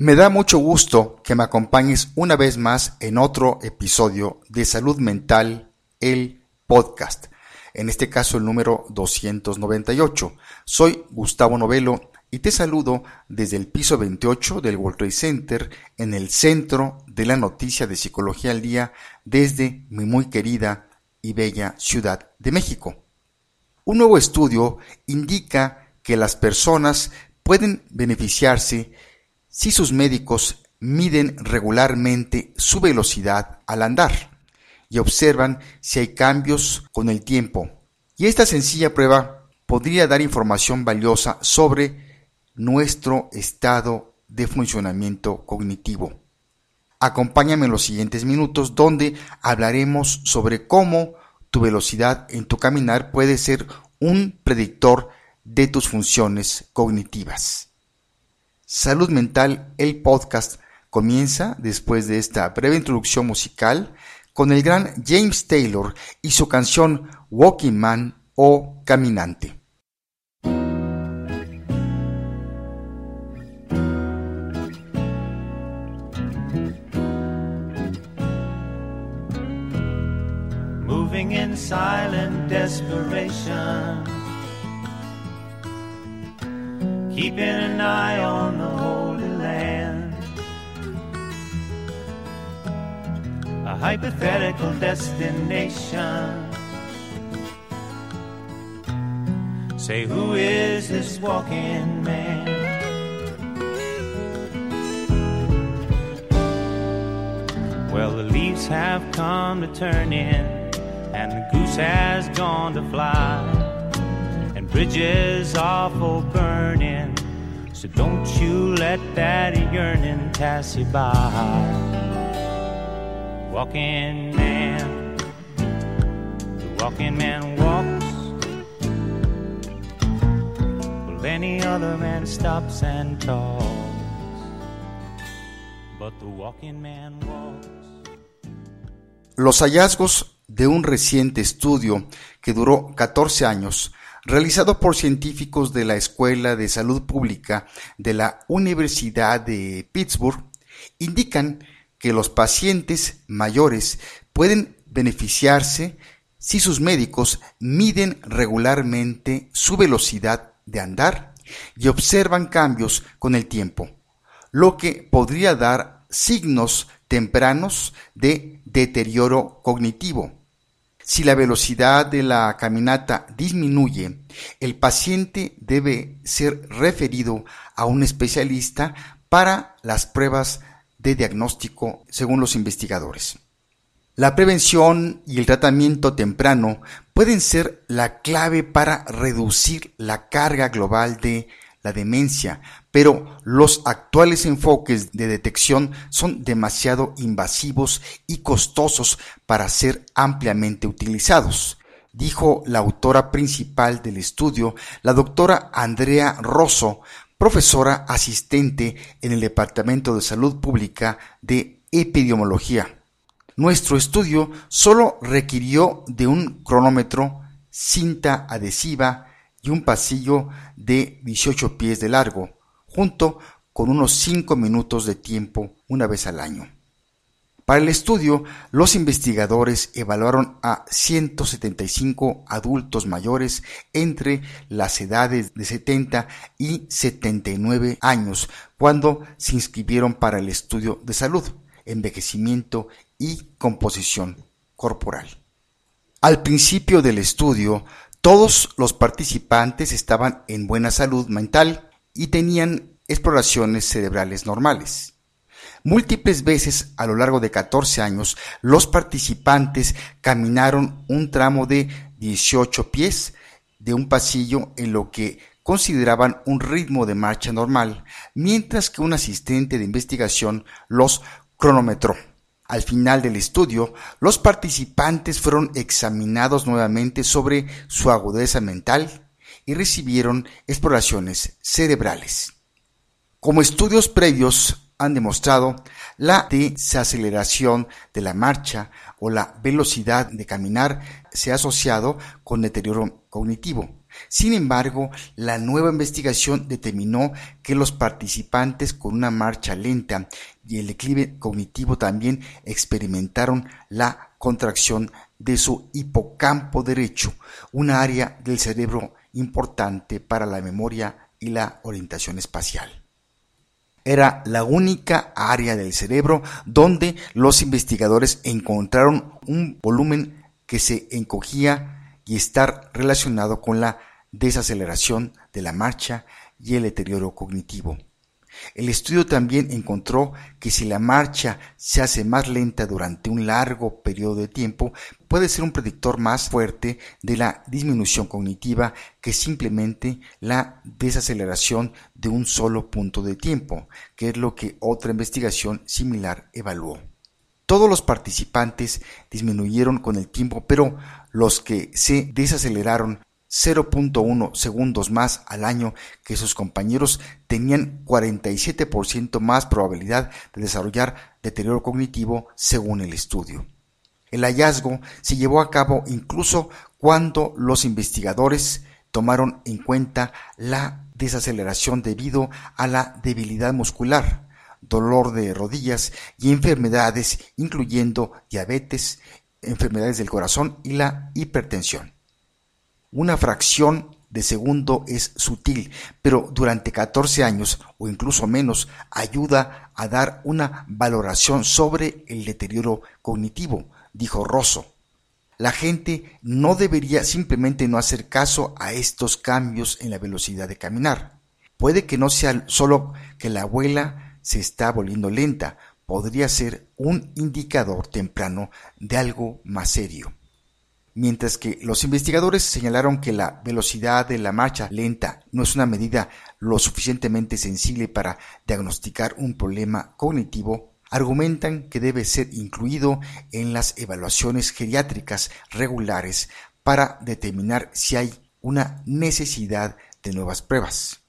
Me da mucho gusto que me acompañes una vez más en otro episodio de Salud Mental, el podcast. En este caso el número 298. Soy Gustavo Novelo y te saludo desde el piso 28 del World Center en el centro de la noticia de Psicología al Día desde mi muy querida y bella Ciudad de México. Un nuevo estudio indica que las personas pueden beneficiarse si sus médicos miden regularmente su velocidad al andar y observan si hay cambios con el tiempo. Y esta sencilla prueba podría dar información valiosa sobre nuestro estado de funcionamiento cognitivo. Acompáñame en los siguientes minutos donde hablaremos sobre cómo tu velocidad en tu caminar puede ser un predictor de tus funciones cognitivas. Salud Mental, el podcast, comienza después de esta breve introducción musical con el gran James Taylor y su canción Walking Man o Caminante. Moving in silent desperation. Keeping an eye on the Holy Land. A hypothetical destination. Say, who is this walking man? Well, the leaves have come to turn in, and the goose has gone to fly bridges are for burning. So don't you let that yearning pass you by. Walking man, the walking man walks. Well, any other man stops and talks. But the walking man walks. Los hallazgos de un reciente estudio que duró 14 años realizado por científicos de la Escuela de Salud Pública de la Universidad de Pittsburgh, indican que los pacientes mayores pueden beneficiarse si sus médicos miden regularmente su velocidad de andar y observan cambios con el tiempo, lo que podría dar signos tempranos de deterioro cognitivo si la velocidad de la caminata disminuye, el paciente debe ser referido a un especialista para las pruebas de diagnóstico según los investigadores. La prevención y el tratamiento temprano pueden ser la clave para reducir la carga global de la demencia, pero los actuales enfoques de detección son demasiado invasivos y costosos para ser ampliamente utilizados, dijo la autora principal del estudio, la doctora Andrea Rosso, profesora asistente en el Departamento de Salud Pública de Epidemiología. Nuestro estudio solo requirió de un cronómetro, cinta adhesiva y un pasillo de 18 pies de largo, junto con unos 5 minutos de tiempo una vez al año. Para el estudio, los investigadores evaluaron a 175 adultos mayores entre las edades de 70 y 79 años cuando se inscribieron para el estudio de salud, envejecimiento y composición corporal. Al principio del estudio, todos los participantes estaban en buena salud mental y tenían exploraciones cerebrales normales. Múltiples veces a lo largo de 14 años, los participantes caminaron un tramo de 18 pies de un pasillo en lo que consideraban un ritmo de marcha normal, mientras que un asistente de investigación los cronometró. Al final del estudio, los participantes fueron examinados nuevamente sobre su agudeza mental y recibieron exploraciones cerebrales. Como estudios previos han demostrado, la desaceleración de la marcha o la velocidad de caminar se ha asociado con deterioro cognitivo. Sin embargo, la nueva investigación determinó que los participantes con una marcha lenta y el declive cognitivo también experimentaron la contracción de su hipocampo derecho, una área del cerebro importante para la memoria y la orientación espacial. Era la única área del cerebro donde los investigadores encontraron un volumen que se encogía y estar relacionado con la desaceleración de la marcha y el deterioro cognitivo. El estudio también encontró que si la marcha se hace más lenta durante un largo periodo de tiempo, puede ser un predictor más fuerte de la disminución cognitiva que simplemente la desaceleración de un solo punto de tiempo, que es lo que otra investigación similar evaluó. Todos los participantes disminuyeron con el tiempo, pero los que se desaceleraron 0.1 segundos más al año que sus compañeros tenían 47% más probabilidad de desarrollar deterioro cognitivo según el estudio. El hallazgo se llevó a cabo incluso cuando los investigadores tomaron en cuenta la desaceleración debido a la debilidad muscular, dolor de rodillas y enfermedades incluyendo diabetes, enfermedades del corazón y la hipertensión. Una fracción de segundo es sutil, pero durante 14 años o incluso menos ayuda a dar una valoración sobre el deterioro cognitivo, dijo Rosso. La gente no debería simplemente no hacer caso a estos cambios en la velocidad de caminar. Puede que no sea solo que la abuela se está volviendo lenta, podría ser un indicador temprano de algo más serio mientras que los investigadores señalaron que la velocidad de la marcha lenta no es una medida lo suficientemente sensible para diagnosticar un problema cognitivo, argumentan que debe ser incluido en las evaluaciones geriátricas regulares para determinar si hay una necesidad de nuevas pruebas.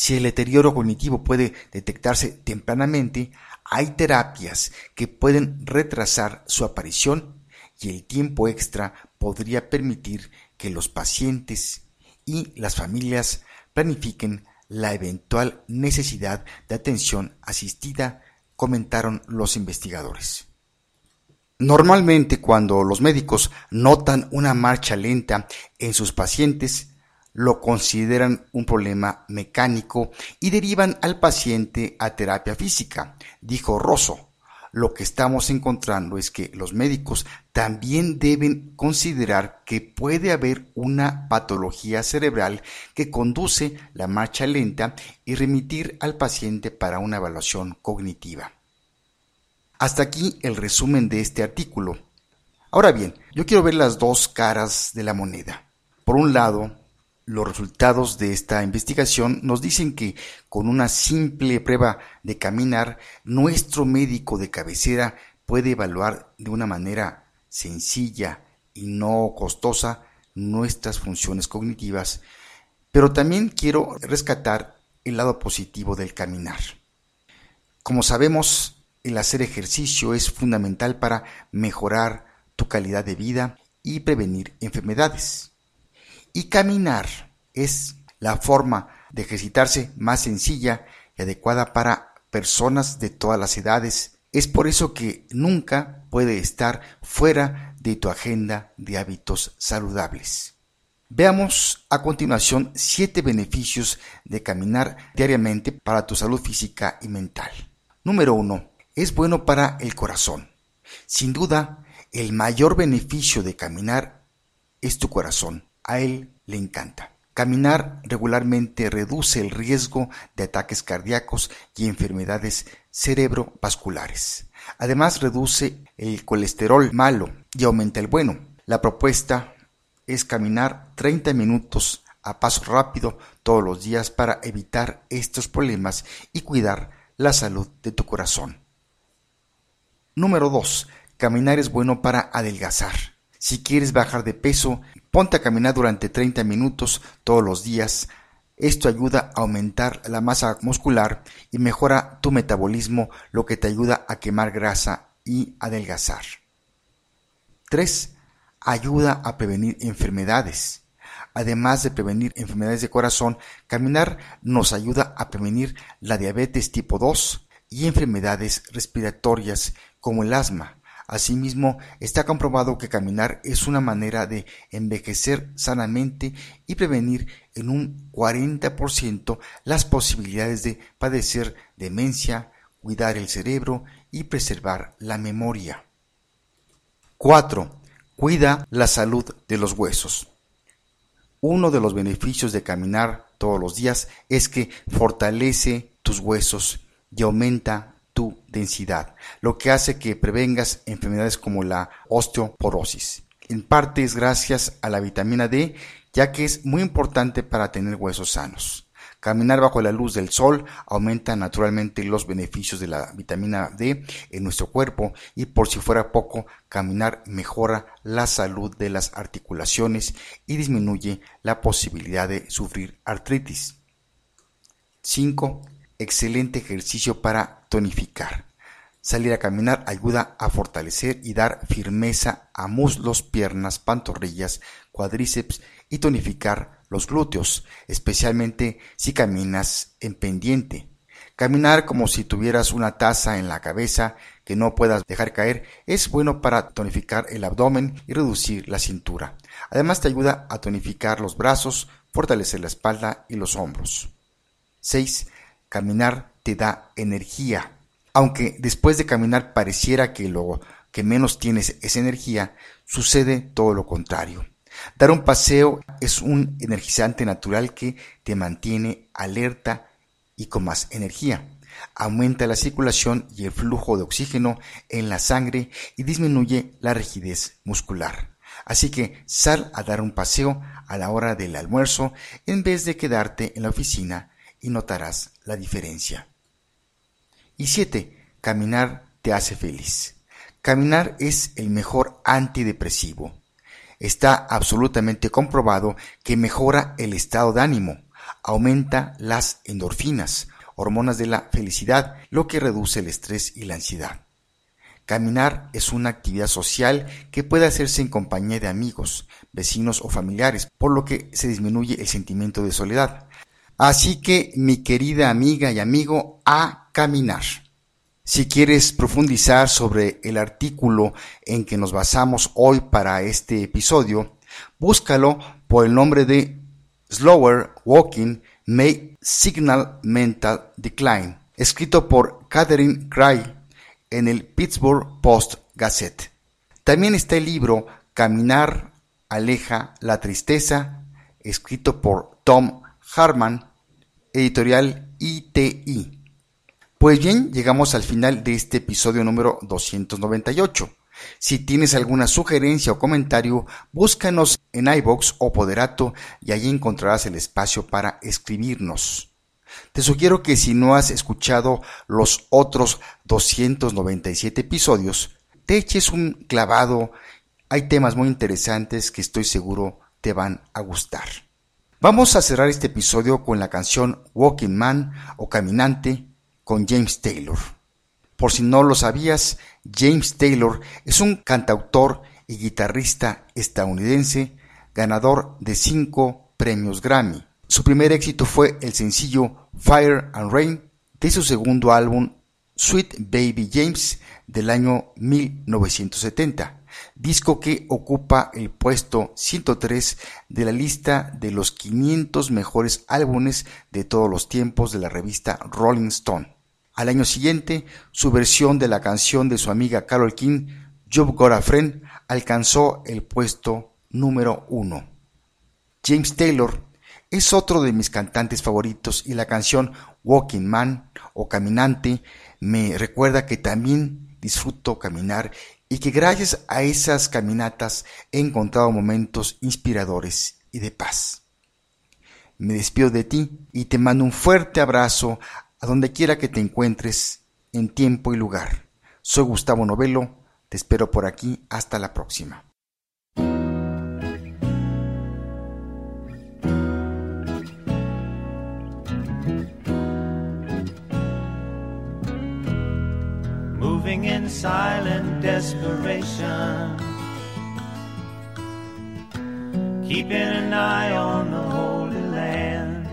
Si el deterioro cognitivo puede detectarse tempranamente, hay terapias que pueden retrasar su aparición y el tiempo extra podría permitir que los pacientes y las familias planifiquen la eventual necesidad de atención asistida, comentaron los investigadores. Normalmente cuando los médicos notan una marcha lenta en sus pacientes, lo consideran un problema mecánico y derivan al paciente a terapia física, dijo Rosso lo que estamos encontrando es que los médicos también deben considerar que puede haber una patología cerebral que conduce la marcha lenta y remitir al paciente para una evaluación cognitiva. Hasta aquí el resumen de este artículo. Ahora bien, yo quiero ver las dos caras de la moneda. Por un lado, los resultados de esta investigación nos dicen que con una simple prueba de caminar, nuestro médico de cabecera puede evaluar de una manera sencilla y no costosa nuestras funciones cognitivas, pero también quiero rescatar el lado positivo del caminar. Como sabemos, el hacer ejercicio es fundamental para mejorar tu calidad de vida y prevenir enfermedades. Y caminar es la forma de ejercitarse más sencilla y adecuada para personas de todas las edades. Es por eso que nunca puede estar fuera de tu agenda de hábitos saludables. Veamos a continuación siete beneficios de caminar diariamente para tu salud física y mental. Número 1. Es bueno para el corazón. Sin duda, el mayor beneficio de caminar es tu corazón a él le encanta. Caminar regularmente reduce el riesgo de ataques cardíacos y enfermedades cerebrovasculares. Además reduce el colesterol malo y aumenta el bueno. La propuesta es caminar 30 minutos a paso rápido todos los días para evitar estos problemas y cuidar la salud de tu corazón. Número 2. Caminar es bueno para adelgazar. Si quieres bajar de peso, ponte a caminar durante 30 minutos todos los días. Esto ayuda a aumentar la masa muscular y mejora tu metabolismo, lo que te ayuda a quemar grasa y adelgazar. 3. Ayuda a prevenir enfermedades. Además de prevenir enfermedades de corazón, caminar nos ayuda a prevenir la diabetes tipo 2 y enfermedades respiratorias como el asma. Asimismo, está comprobado que caminar es una manera de envejecer sanamente y prevenir en un 40% las posibilidades de padecer demencia, cuidar el cerebro y preservar la memoria. 4. Cuida la salud de los huesos. Uno de los beneficios de caminar todos los días es que fortalece tus huesos y aumenta tu densidad, lo que hace que prevengas enfermedades como la osteoporosis. En parte es gracias a la vitamina D, ya que es muy importante para tener huesos sanos. Caminar bajo la luz del sol aumenta naturalmente los beneficios de la vitamina D en nuestro cuerpo y por si fuera poco, caminar mejora la salud de las articulaciones y disminuye la posibilidad de sufrir artritis. 5. Excelente ejercicio para tonificar. Salir a caminar ayuda a fortalecer y dar firmeza a muslos, piernas, pantorrillas, cuádriceps y tonificar los glúteos, especialmente si caminas en pendiente. Caminar como si tuvieras una taza en la cabeza que no puedas dejar caer es bueno para tonificar el abdomen y reducir la cintura. Además te ayuda a tonificar los brazos, fortalecer la espalda y los hombros. 6. Caminar te da energía. Aunque después de caminar pareciera que lo que menos tienes es energía, sucede todo lo contrario. Dar un paseo es un energizante natural que te mantiene alerta y con más energía. Aumenta la circulación y el flujo de oxígeno en la sangre y disminuye la rigidez muscular. Así que sal a dar un paseo a la hora del almuerzo en vez de quedarte en la oficina y notarás la diferencia. Y siete, caminar te hace feliz. Caminar es el mejor antidepresivo. Está absolutamente comprobado que mejora el estado de ánimo, aumenta las endorfinas, hormonas de la felicidad, lo que reduce el estrés y la ansiedad. Caminar es una actividad social que puede hacerse en compañía de amigos, vecinos o familiares, por lo que se disminuye el sentimiento de soledad. Así que, mi querida amiga y amigo, a caminar. Si quieres profundizar sobre el artículo en que nos basamos hoy para este episodio, búscalo por el nombre de Slower Walking May Signal Mental Decline, escrito por Catherine Cray en el Pittsburgh Post Gazette. También está el libro Caminar aleja la tristeza, escrito por Tom Harman editorial ITI. Pues bien, llegamos al final de este episodio número 298. Si tienes alguna sugerencia o comentario, búscanos en iBox o Poderato y allí encontrarás el espacio para escribirnos. Te sugiero que si no has escuchado los otros 297 episodios, te eches un clavado. Hay temas muy interesantes que estoy seguro te van a gustar. Vamos a cerrar este episodio con la canción Walking Man o Caminante con James Taylor. Por si no lo sabías, James Taylor es un cantautor y guitarrista estadounidense ganador de cinco premios Grammy. Su primer éxito fue el sencillo Fire and Rain de su segundo álbum Sweet Baby James del año 1970 disco que ocupa el puesto 103 de la lista de los 500 mejores álbumes de todos los tiempos de la revista Rolling Stone. Al año siguiente, su versión de la canción de su amiga Carol King, You've Got a Friend, alcanzó el puesto número uno. James Taylor es otro de mis cantantes favoritos y la canción Walking Man o Caminante me recuerda que también disfruto caminar y que gracias a esas caminatas he encontrado momentos inspiradores y de paz. Me despido de ti y te mando un fuerte abrazo a donde quiera que te encuentres en tiempo y lugar. Soy Gustavo Novelo, te espero por aquí, hasta la próxima. Desperation. keeping an eye on the Holy Land.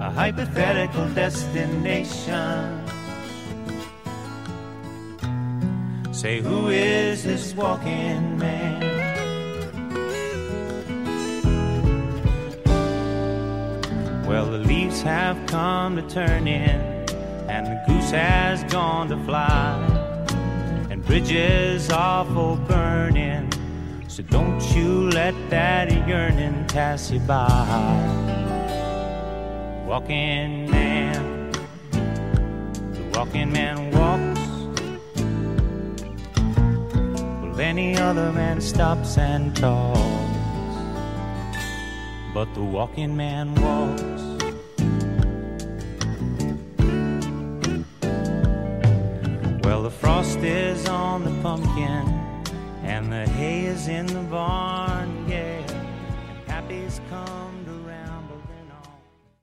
A hypothetical destination. Say, who is this walking man? Well, the leaves have come to turn in, goose has gone to fly, and bridges are for burning. So don't you let that yearning pass you by. Walking man, the walking man walks. Well, any other man stops and talks but the walking man walks. Frost is on the pumpkin, and the hay is in the barn.